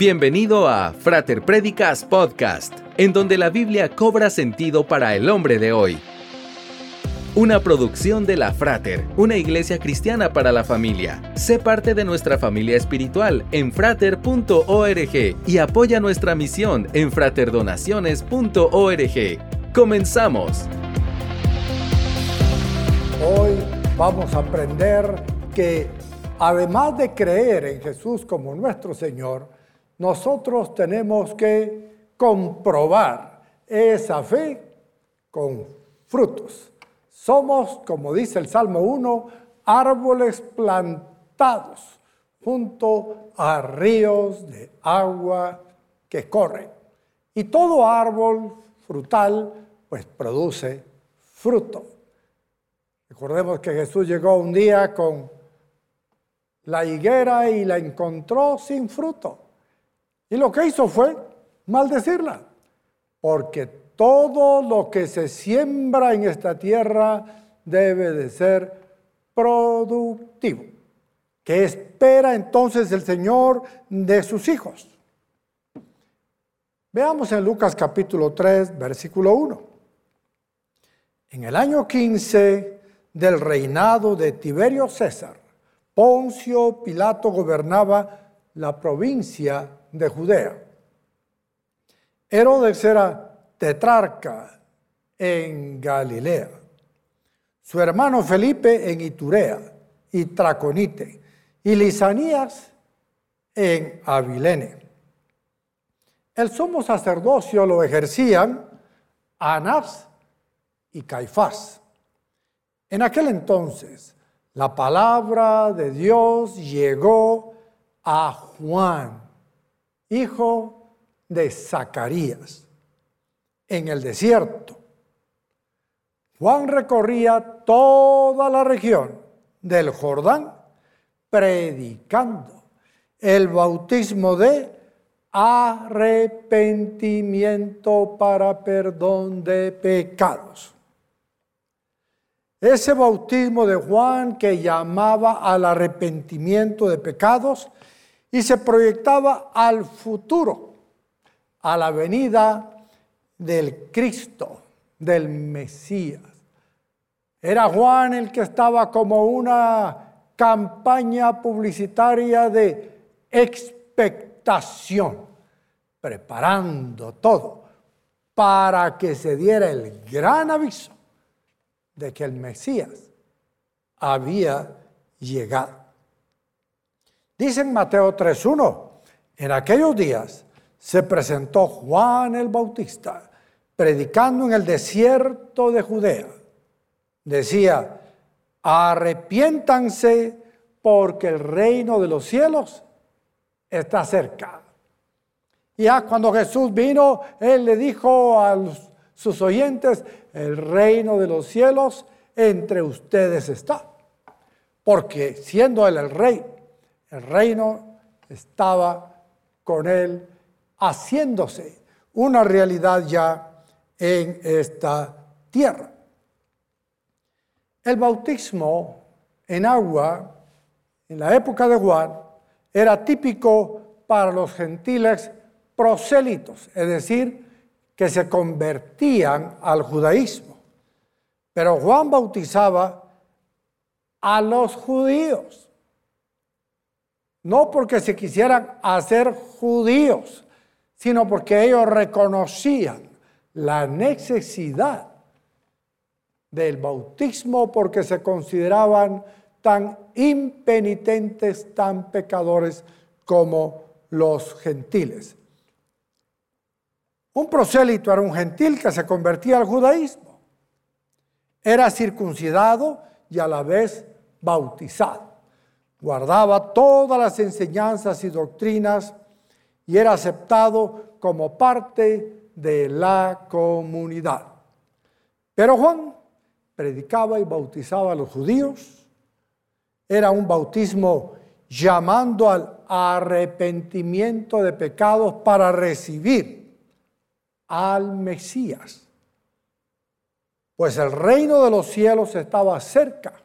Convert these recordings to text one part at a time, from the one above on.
Bienvenido a Frater Predicas Podcast, en donde la Biblia cobra sentido para el hombre de hoy. Una producción de la Frater, una iglesia cristiana para la familia. Sé parte de nuestra familia espiritual en frater.org y apoya nuestra misión en fraterdonaciones.org. Comenzamos. Hoy vamos a aprender que además de creer en Jesús como nuestro Señor, nosotros tenemos que comprobar esa fe con frutos. Somos, como dice el Salmo 1, árboles plantados junto a ríos de agua que corren. Y todo árbol frutal pues produce fruto. Recordemos que Jesús llegó un día con la higuera y la encontró sin fruto. Y lo que hizo fue maldecirla, porque todo lo que se siembra en esta tierra debe de ser productivo. ¿Qué espera entonces el Señor de sus hijos? Veamos en Lucas capítulo 3, versículo 1. En el año 15 del reinado de Tiberio César, Poncio Pilato gobernaba la provincia de Judea. Herodes era tetrarca en Galilea, su hermano Felipe en Iturea y Traconite, y Lisanías en Abilene. El sumo sacerdocio lo ejercían Anás y Caifás. En aquel entonces, la palabra de Dios llegó a Juan, hijo de Zacarías, en el desierto. Juan recorría toda la región del Jordán predicando el bautismo de arrepentimiento para perdón de pecados. Ese bautismo de Juan que llamaba al arrepentimiento de pecados y se proyectaba al futuro, a la venida del Cristo, del Mesías. Era Juan el que estaba como una campaña publicitaria de expectación, preparando todo para que se diera el gran aviso de que el Mesías había llegado. Dice en Mateo 3.1, en aquellos días se presentó Juan el Bautista predicando en el desierto de Judea. Decía, arrepiéntanse porque el reino de los cielos está cerca. Ya cuando Jesús vino, Él le dijo a sus oyentes, el reino de los cielos entre ustedes está. Porque siendo Él el rey, el reino estaba con él haciéndose una realidad ya en esta tierra. El bautismo en agua en la época de Juan era típico para los gentiles prosélitos, es decir, que se convertían al judaísmo. Pero Juan bautizaba a los judíos no porque se quisieran hacer judíos, sino porque ellos reconocían la necesidad del bautismo porque se consideraban tan impenitentes, tan pecadores como los gentiles. Un prosélito era un gentil que se convertía al judaísmo. Era circuncidado y a la vez bautizado guardaba todas las enseñanzas y doctrinas y era aceptado como parte de la comunidad. Pero Juan predicaba y bautizaba a los judíos. Era un bautismo llamando al arrepentimiento de pecados para recibir al Mesías. Pues el reino de los cielos estaba cerca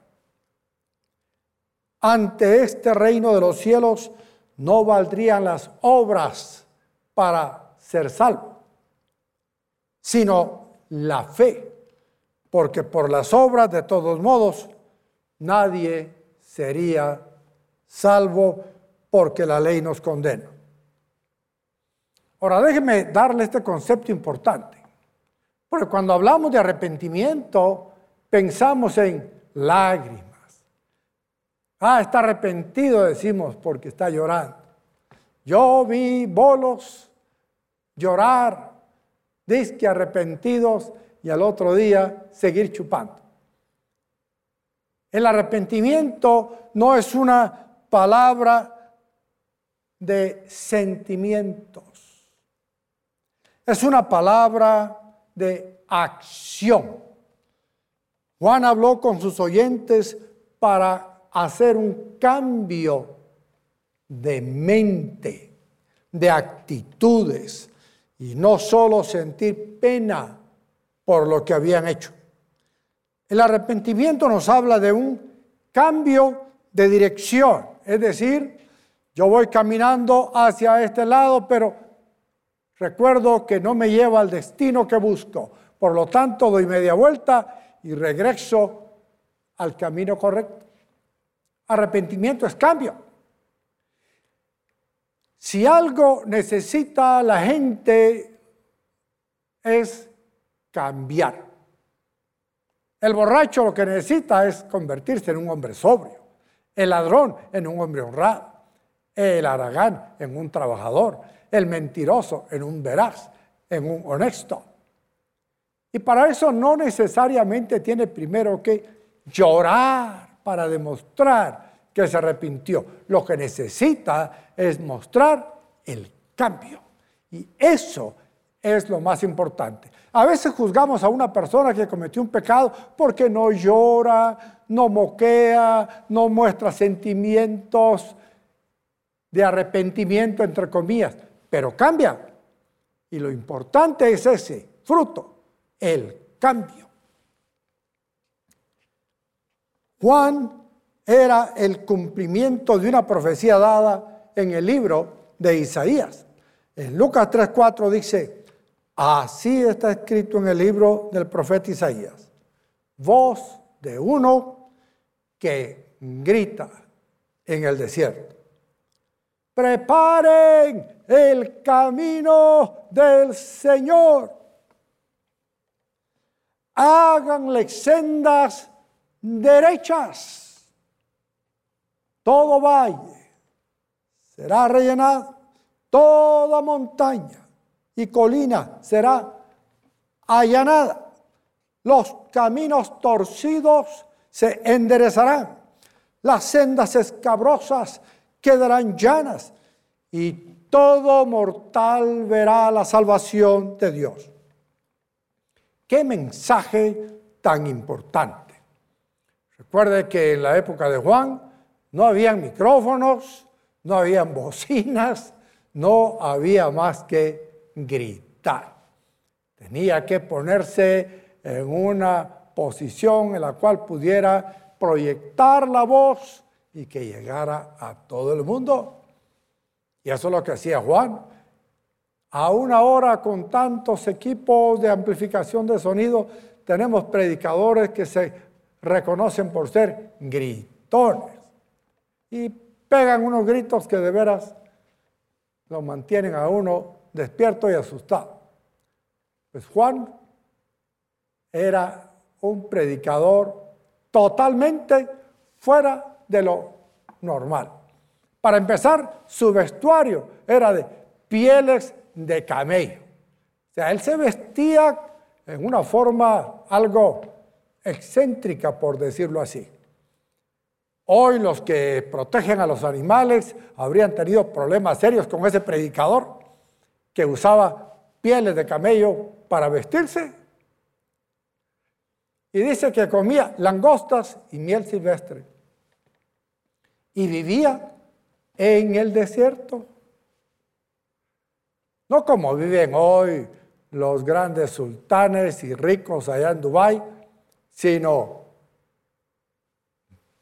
ante este reino de los cielos no valdrían las obras para ser salvo, sino la fe, porque por las obras de todos modos nadie sería salvo porque la ley nos condena. Ahora déjeme darle este concepto importante, porque cuando hablamos de arrepentimiento pensamos en lágrimas. Ah, está arrepentido, decimos, porque está llorando. Yo vi bolos llorar, disque arrepentidos y al otro día seguir chupando. El arrepentimiento no es una palabra de sentimientos, es una palabra de acción. Juan habló con sus oyentes para hacer un cambio de mente, de actitudes, y no solo sentir pena por lo que habían hecho. El arrepentimiento nos habla de un cambio de dirección, es decir, yo voy caminando hacia este lado, pero recuerdo que no me lleva al destino que busco. Por lo tanto, doy media vuelta y regreso al camino correcto. Arrepentimiento es cambio. Si algo necesita la gente es cambiar. El borracho lo que necesita es convertirse en un hombre sobrio, el ladrón en un hombre honrado, el aragán en un trabajador, el mentiroso en un veraz, en un honesto. Y para eso no necesariamente tiene primero que llorar para demostrar que se arrepintió. Lo que necesita es mostrar el cambio. Y eso es lo más importante. A veces juzgamos a una persona que cometió un pecado porque no llora, no moquea, no muestra sentimientos de arrepentimiento, entre comillas, pero cambia. Y lo importante es ese fruto, el cambio. Juan era el cumplimiento de una profecía dada en el libro de Isaías. En Lucas 3:4 dice, Así está escrito en el libro del profeta Isaías. Voz de uno que grita en el desierto. Preparen el camino del Señor. Háganle sendas derechas. Todo valle será rellenado, toda montaña y colina será allanada. Los caminos torcidos se enderezarán. Las sendas escabrosas quedarán llanas y todo mortal verá la salvación de Dios. Qué mensaje tan importante. Recuerde que en la época de Juan no habían micrófonos, no habían bocinas, no había más que gritar. Tenía que ponerse en una posición en la cual pudiera proyectar la voz y que llegara a todo el mundo. Y eso es lo que hacía Juan. A una hora con tantos equipos de amplificación de sonido, tenemos predicadores que se reconocen por ser gritones. Y pegan unos gritos que de veras lo mantienen a uno despierto y asustado. Pues Juan era un predicador totalmente fuera de lo normal. Para empezar, su vestuario era de pieles de camello. O sea, él se vestía en una forma algo excéntrica, por decirlo así. Hoy los que protegen a los animales habrían tenido problemas serios con ese predicador que usaba pieles de camello para vestirse. Y dice que comía langostas y miel silvestre. Y vivía en el desierto. No como viven hoy los grandes sultanes y ricos allá en Dubái, sino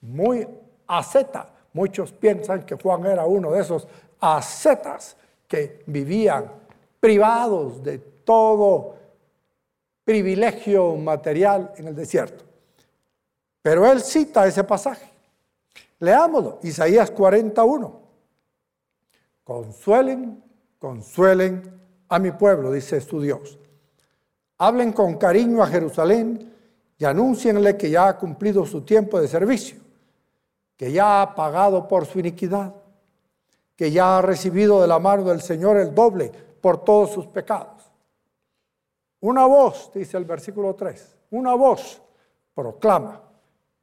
muy asceta, Muchos piensan que Juan era uno de esos ascetas que vivían privados de todo privilegio material en el desierto. Pero él cita ese pasaje. Leámoslo, Isaías 41. Consuelen, consuelen a mi pueblo, dice su Dios. Hablen con cariño a Jerusalén y anúncienle que ya ha cumplido su tiempo de servicio, que ya ha pagado por su iniquidad, que ya ha recibido de la mano del Señor el doble por todos sus pecados. Una voz, dice el versículo 3, una voz proclama,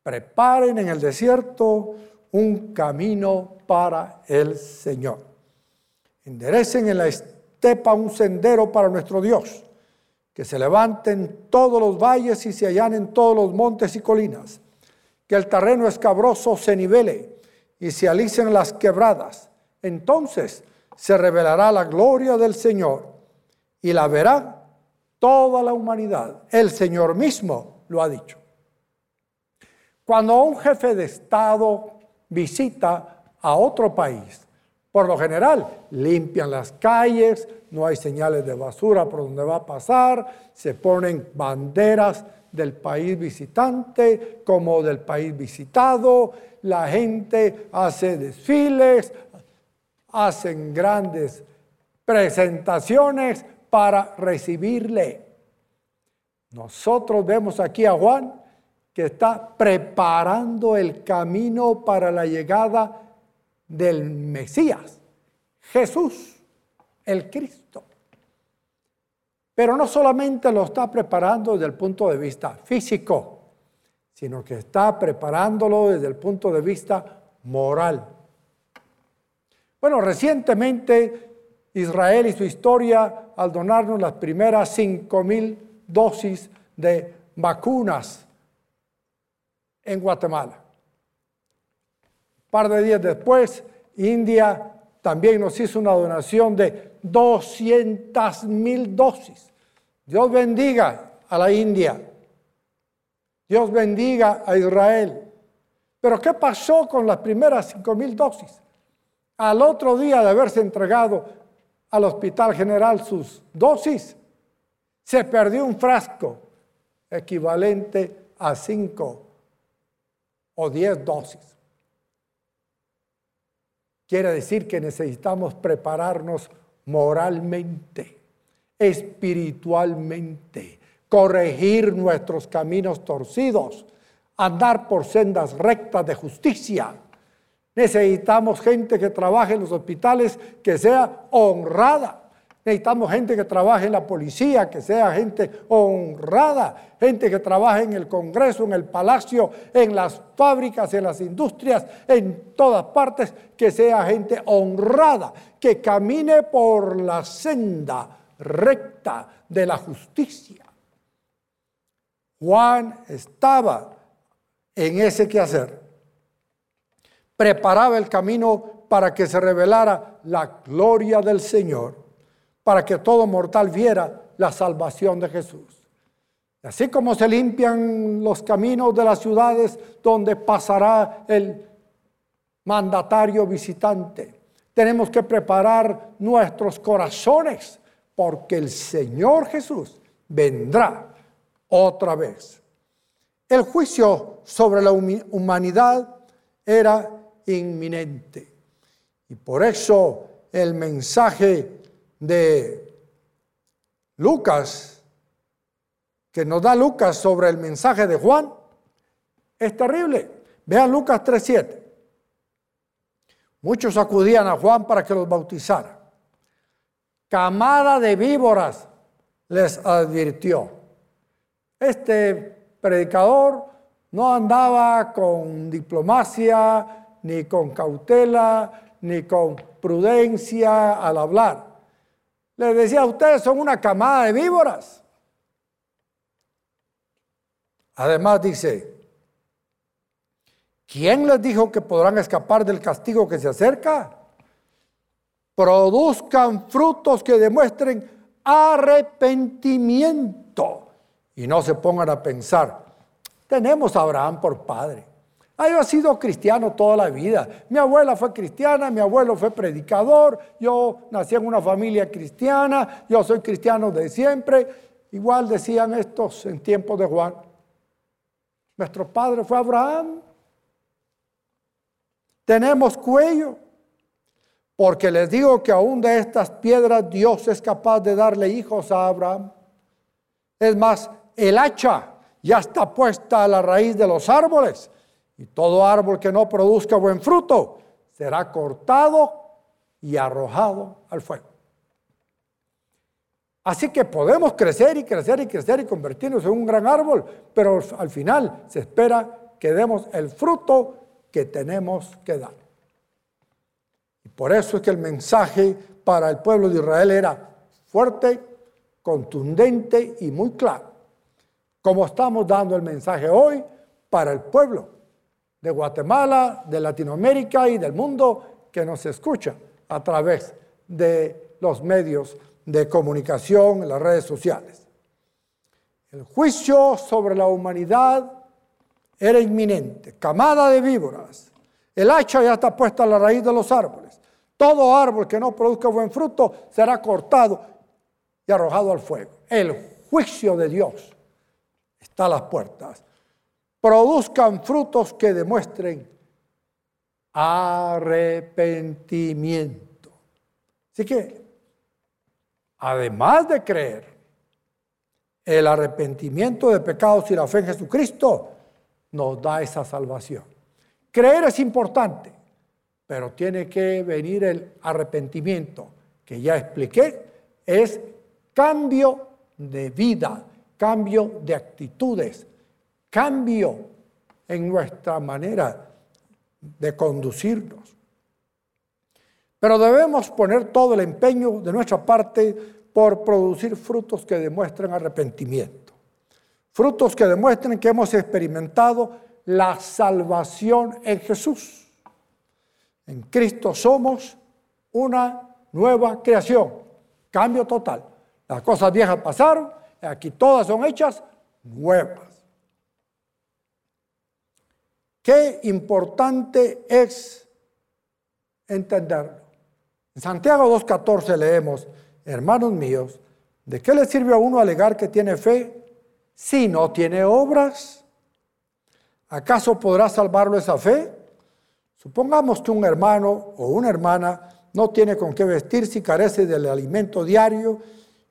preparen en el desierto un camino para el Señor. Enderecen en la estepa un sendero para nuestro Dios, que se levanten todos los valles y se allanen todos los montes y colinas, que el terreno escabroso se nivele y se alicen las quebradas. Entonces se revelará la gloria del Señor y la verá toda la humanidad. El Señor mismo lo ha dicho. Cuando un jefe de Estado visita a otro país, por lo general limpian las calles, no hay señales de basura por donde va a pasar, se ponen banderas del país visitante como del país visitado, la gente hace desfiles, hacen grandes presentaciones para recibirle. Nosotros vemos aquí a Juan que está preparando el camino para la llegada del Mesías, Jesús, el Cristo. Pero no solamente lo está preparando desde el punto de vista físico, sino que está preparándolo desde el punto de vista moral. Bueno, recientemente Israel y su historia al donarnos las primeras cinco mil dosis de vacunas en Guatemala. Par de días después, India también nos hizo una donación de 200 mil dosis. Dios bendiga a la India. Dios bendiga a Israel. Pero ¿qué pasó con las primeras cinco mil dosis? Al otro día de haberse entregado al Hospital General sus dosis, se perdió un frasco equivalente a cinco o diez dosis. Quiere decir que necesitamos prepararnos moralmente, espiritualmente, corregir nuestros caminos torcidos, andar por sendas rectas de justicia Necesitamos gente que trabaje en los hospitales que sea honrada. Necesitamos gente que trabaje en la policía, que sea gente honrada, gente que trabaje en el Congreso, en el Palacio, en las fábricas, en las industrias, en todas partes, que sea gente honrada, que camine por la senda recta de la justicia. Juan estaba en ese quehacer preparaba el camino para que se revelara la gloria del Señor, para que todo mortal viera la salvación de Jesús. Así como se limpian los caminos de las ciudades donde pasará el mandatario visitante, tenemos que preparar nuestros corazones porque el Señor Jesús vendrá otra vez. El juicio sobre la humanidad era inminente. Y por eso el mensaje de Lucas, que nos da Lucas sobre el mensaje de Juan, es terrible. Vean Lucas 3.7. Muchos acudían a Juan para que los bautizara. Camada de víboras les advirtió. Este predicador no andaba con diplomacia, ni con cautela, ni con prudencia al hablar. Les decía, ustedes son una camada de víboras. Además dice, ¿quién les dijo que podrán escapar del castigo que se acerca? Produzcan frutos que demuestren arrepentimiento y no se pongan a pensar, tenemos a Abraham por padre. Ah, he sido cristiano toda la vida. Mi abuela fue cristiana, mi abuelo fue predicador, yo nací en una familia cristiana, yo soy cristiano de siempre. Igual decían estos en tiempos de Juan. Nuestro padre fue Abraham. Tenemos cuello. Porque les digo que aún de estas piedras Dios es capaz de darle hijos a Abraham. Es más, el hacha ya está puesta a la raíz de los árboles y todo árbol que no produzca buen fruto será cortado y arrojado al fuego. Así que podemos crecer y crecer y crecer y convertirnos en un gran árbol, pero al final se espera que demos el fruto que tenemos que dar. Y por eso es que el mensaje para el pueblo de Israel era fuerte, contundente y muy claro, como estamos dando el mensaje hoy para el pueblo de Guatemala, de Latinoamérica y del mundo que nos escucha a través de los medios de comunicación, las redes sociales. El juicio sobre la humanidad era inminente, camada de víboras. El hacha ya está puesta a la raíz de los árboles. Todo árbol que no produzca buen fruto será cortado y arrojado al fuego. El juicio de Dios está a las puertas produzcan frutos que demuestren arrepentimiento. Así que, además de creer, el arrepentimiento de pecados y la fe en Jesucristo nos da esa salvación. Creer es importante, pero tiene que venir el arrepentimiento, que ya expliqué, es cambio de vida, cambio de actitudes, cambio en nuestra manera de conducirnos. Pero debemos poner todo el empeño de nuestra parte por producir frutos que demuestren arrepentimiento. Frutos que demuestren que hemos experimentado la salvación en Jesús. En Cristo somos una nueva creación, cambio total. Las cosas viejas pasaron, aquí todas son hechas nuevas. Qué importante es entenderlo. En Santiago 2.14 leemos, hermanos míos, ¿de qué le sirve a uno alegar que tiene fe si no tiene obras? ¿Acaso podrá salvarlo esa fe? Supongamos que un hermano o una hermana no tiene con qué vestirse y carece del alimento diario.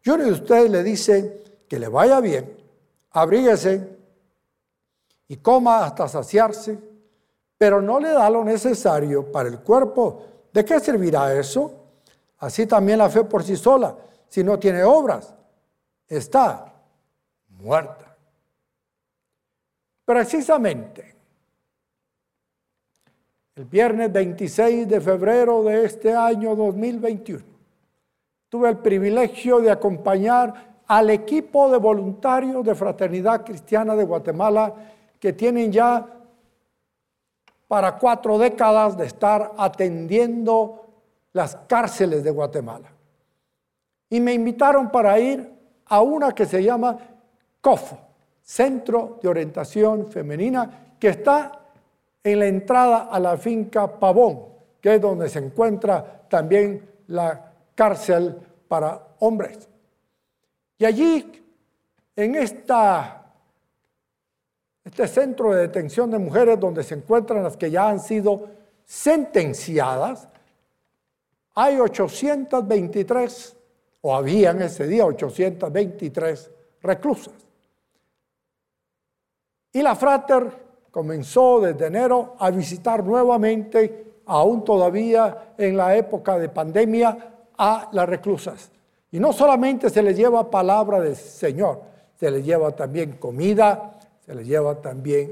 Y uno de ustedes le dice que le vaya bien, abríguese y coma hasta saciarse, pero no le da lo necesario para el cuerpo, ¿de qué servirá eso? Así también la fe por sí sola, si no tiene obras, está muerta. Precisamente, el viernes 26 de febrero de este año 2021, tuve el privilegio de acompañar al equipo de voluntarios de Fraternidad Cristiana de Guatemala que tienen ya para cuatro décadas de estar atendiendo las cárceles de Guatemala. Y me invitaron para ir a una que se llama COFO, Centro de Orientación Femenina, que está en la entrada a la finca Pavón, que es donde se encuentra también la cárcel para hombres. Y allí, en esta este centro de detención de mujeres donde se encuentran las que ya han sido sentenciadas, hay 823, o había en ese día 823 reclusas. Y la Frater comenzó desde enero a visitar nuevamente, aún todavía en la época de pandemia, a las reclusas. Y no solamente se les lleva palabra del Señor, se les lleva también comida, se les lleva también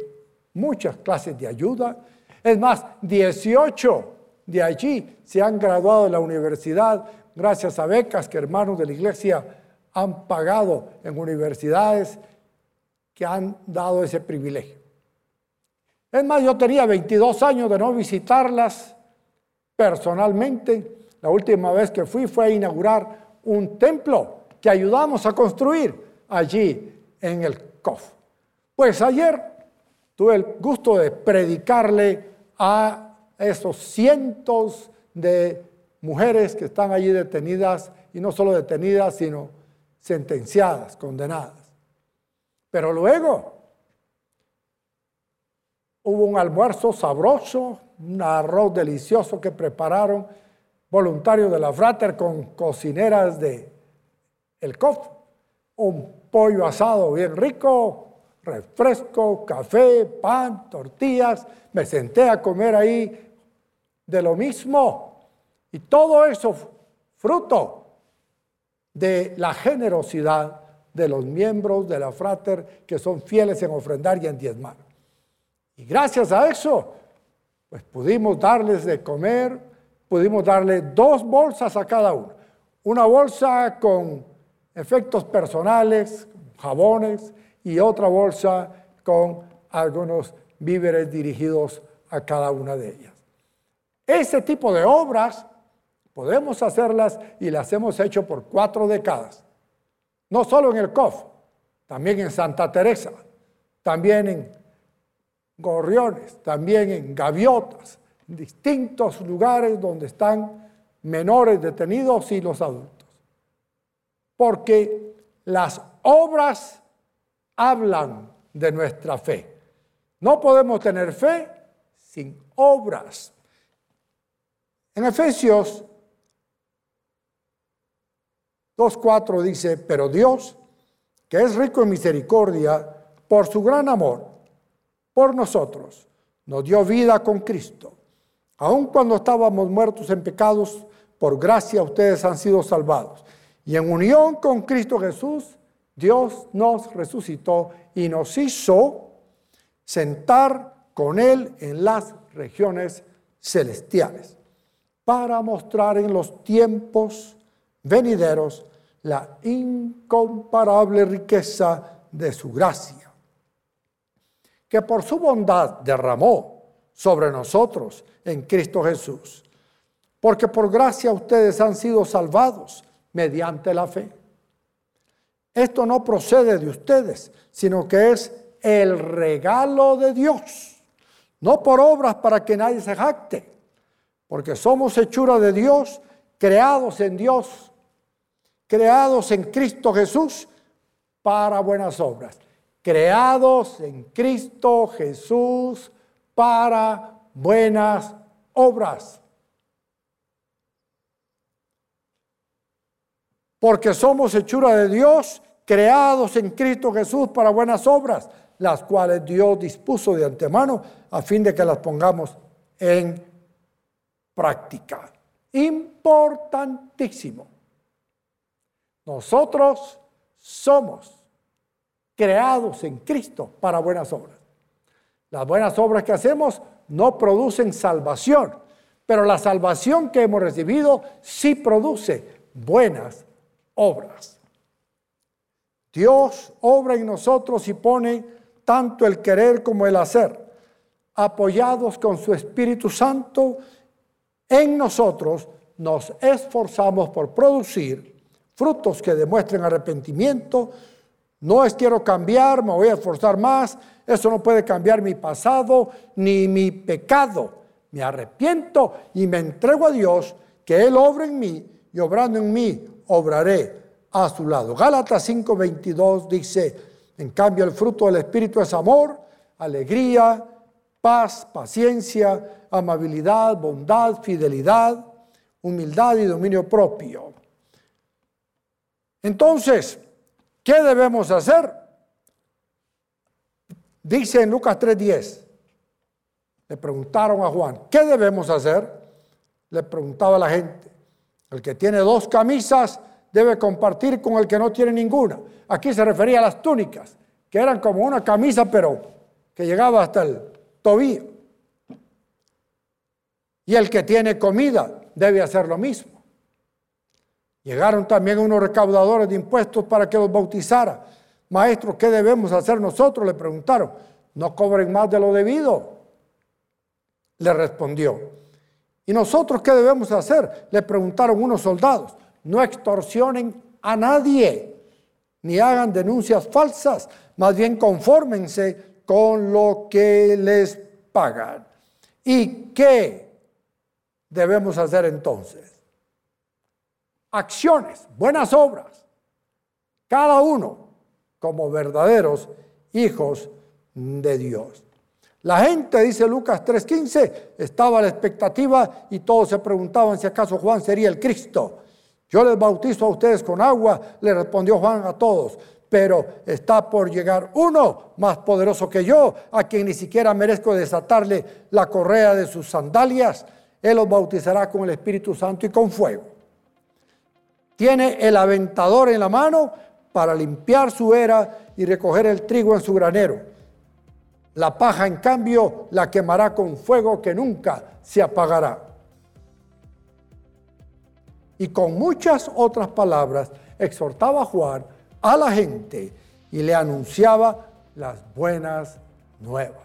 muchas clases de ayuda. Es más, 18 de allí se han graduado de la universidad gracias a becas que hermanos de la iglesia han pagado en universidades que han dado ese privilegio. Es más, yo tenía 22 años de no visitarlas personalmente. La última vez que fui fue a inaugurar un templo que ayudamos a construir allí en el COF. Pues ayer tuve el gusto de predicarle a esos cientos de mujeres que están allí detenidas, y no solo detenidas, sino sentenciadas, condenadas. Pero luego hubo un almuerzo sabroso, un arroz delicioso que prepararon voluntarios de la Frater con cocineras de el COF, un pollo asado bien rico, refresco, café, pan, tortillas. Me senté a comer ahí de lo mismo. Y todo eso fruto de la generosidad de los miembros de la Frater que son fieles en ofrendar y en diezmar. Y gracias a eso, pues pudimos darles de comer, pudimos darle dos bolsas a cada uno. Una bolsa con efectos personales, jabones, y otra bolsa con algunos víveres dirigidos a cada una de ellas. Ese tipo de obras podemos hacerlas y las hemos hecho por cuatro décadas. No solo en el COF, también en Santa Teresa, también en Gorriones, también en Gaviotas, distintos lugares donde están menores detenidos y los adultos. Porque las obras hablan de nuestra fe. No podemos tener fe sin obras. En Efesios 2.4 dice, pero Dios, que es rico en misericordia, por su gran amor, por nosotros, nos dio vida con Cristo. Aun cuando estábamos muertos en pecados, por gracia ustedes han sido salvados. Y en unión con Cristo Jesús, Dios nos resucitó y nos hizo sentar con Él en las regiones celestiales para mostrar en los tiempos venideros la incomparable riqueza de su gracia, que por su bondad derramó sobre nosotros en Cristo Jesús, porque por gracia ustedes han sido salvados mediante la fe. Esto no procede de ustedes, sino que es el regalo de Dios, no por obras para que nadie se jacte, porque somos hechura de Dios, creados en Dios, creados en Cristo Jesús para buenas obras, creados en Cristo Jesús para buenas obras. Porque somos hechura de Dios, creados en Cristo Jesús para buenas obras, las cuales Dios dispuso de antemano a fin de que las pongamos en práctica. Importantísimo. Nosotros somos creados en Cristo para buenas obras. Las buenas obras que hacemos no producen salvación, pero la salvación que hemos recibido sí produce buenas obras. Dios obra en nosotros y pone tanto el querer como el hacer, apoyados con su Espíritu Santo en nosotros, nos esforzamos por producir frutos que demuestren arrepentimiento. No es quiero cambiar, me voy a esforzar más, eso no puede cambiar mi pasado ni mi pecado. Me arrepiento y me entrego a Dios, que Él obra en mí y obrando en mí, obraré a su lado. Gálatas 5:22 dice, en cambio el fruto del Espíritu es amor, alegría, paz, paciencia, amabilidad, bondad, fidelidad, humildad y dominio propio. Entonces, ¿qué debemos hacer? Dice en Lucas 3:10, le preguntaron a Juan, ¿qué debemos hacer? Le preguntaba la gente, el que tiene dos camisas, debe compartir con el que no tiene ninguna. Aquí se refería a las túnicas, que eran como una camisa, pero que llegaba hasta el tobillo. Y el que tiene comida debe hacer lo mismo. Llegaron también unos recaudadores de impuestos para que los bautizara. Maestro, ¿qué debemos hacer nosotros? Le preguntaron. No cobren más de lo debido. Le respondió. ¿Y nosotros qué debemos hacer? Le preguntaron unos soldados no extorsionen a nadie, ni hagan denuncias falsas, más bien confórmense con lo que les pagan. ¿Y qué debemos hacer entonces? Acciones, buenas obras, cada uno como verdaderos hijos de Dios. La gente, dice Lucas 3:15, estaba a la expectativa y todos se preguntaban si acaso Juan sería el Cristo. Yo les bautizo a ustedes con agua, le respondió Juan a todos, pero está por llegar uno más poderoso que yo, a quien ni siquiera merezco desatarle la correa de sus sandalias. Él los bautizará con el Espíritu Santo y con fuego. Tiene el aventador en la mano para limpiar su era y recoger el trigo en su granero. La paja, en cambio, la quemará con fuego que nunca se apagará. Y con muchas otras palabras exhortaba a Juan a la gente y le anunciaba las buenas nuevas.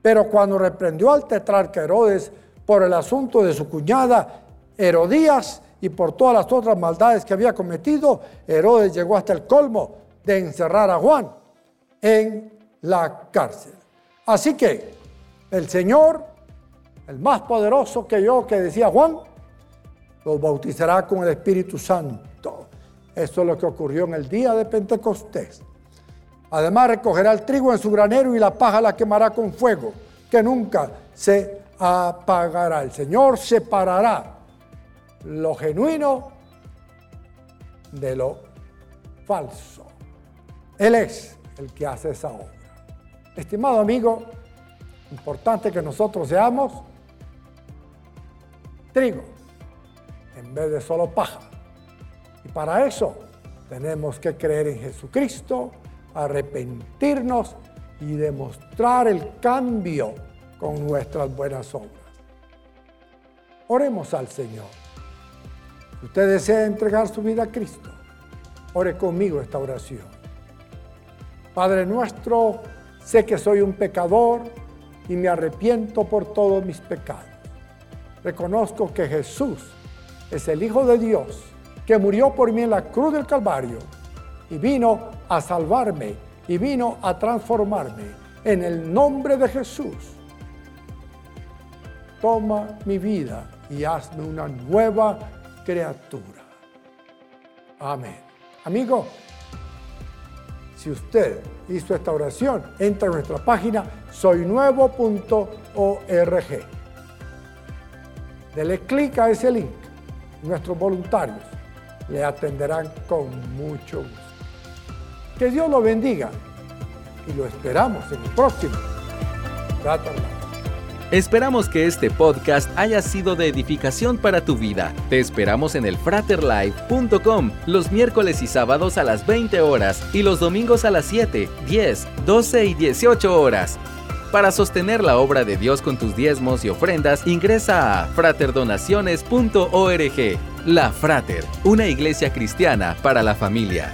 Pero cuando reprendió al tetrarca Herodes por el asunto de su cuñada Herodías y por todas las otras maldades que había cometido, Herodes llegó hasta el colmo de encerrar a Juan en la cárcel. Así que el Señor, el más poderoso que yo, que decía Juan, los bautizará con el Espíritu Santo. Eso es lo que ocurrió en el día de Pentecostés. Además recogerá el trigo en su granero y la paja la quemará con fuego, que nunca se apagará. El Señor separará lo genuino de lo falso. Él es el que hace esa obra. Estimado amigo, importante que nosotros seamos trigo en vez de solo paja. Y para eso tenemos que creer en Jesucristo, arrepentirnos y demostrar el cambio con nuestras buenas obras. Oremos al Señor. Si usted desea entregar su vida a Cristo, ore conmigo esta oración. Padre nuestro, sé que soy un pecador y me arrepiento por todos mis pecados. Reconozco que Jesús es el Hijo de Dios que murió por mí en la cruz del Calvario y vino a salvarme y vino a transformarme en el nombre de Jesús. Toma mi vida y hazme una nueva criatura. Amén. Amigo, si usted hizo esta oración, entra a nuestra página soynuevo.org. Dele clic a ese link. Nuestros voluntarios le atenderán con mucho gusto. Que Dios lo bendiga y lo esperamos en el próximo. Esperamos que este podcast haya sido de edificación para tu vida. Te esperamos en el fraterlife.com los miércoles y sábados a las 20 horas y los domingos a las 7, 10, 12 y 18 horas. Para sostener la obra de Dios con tus diezmos y ofrendas, ingresa a fraterdonaciones.org. La Frater, una iglesia cristiana para la familia.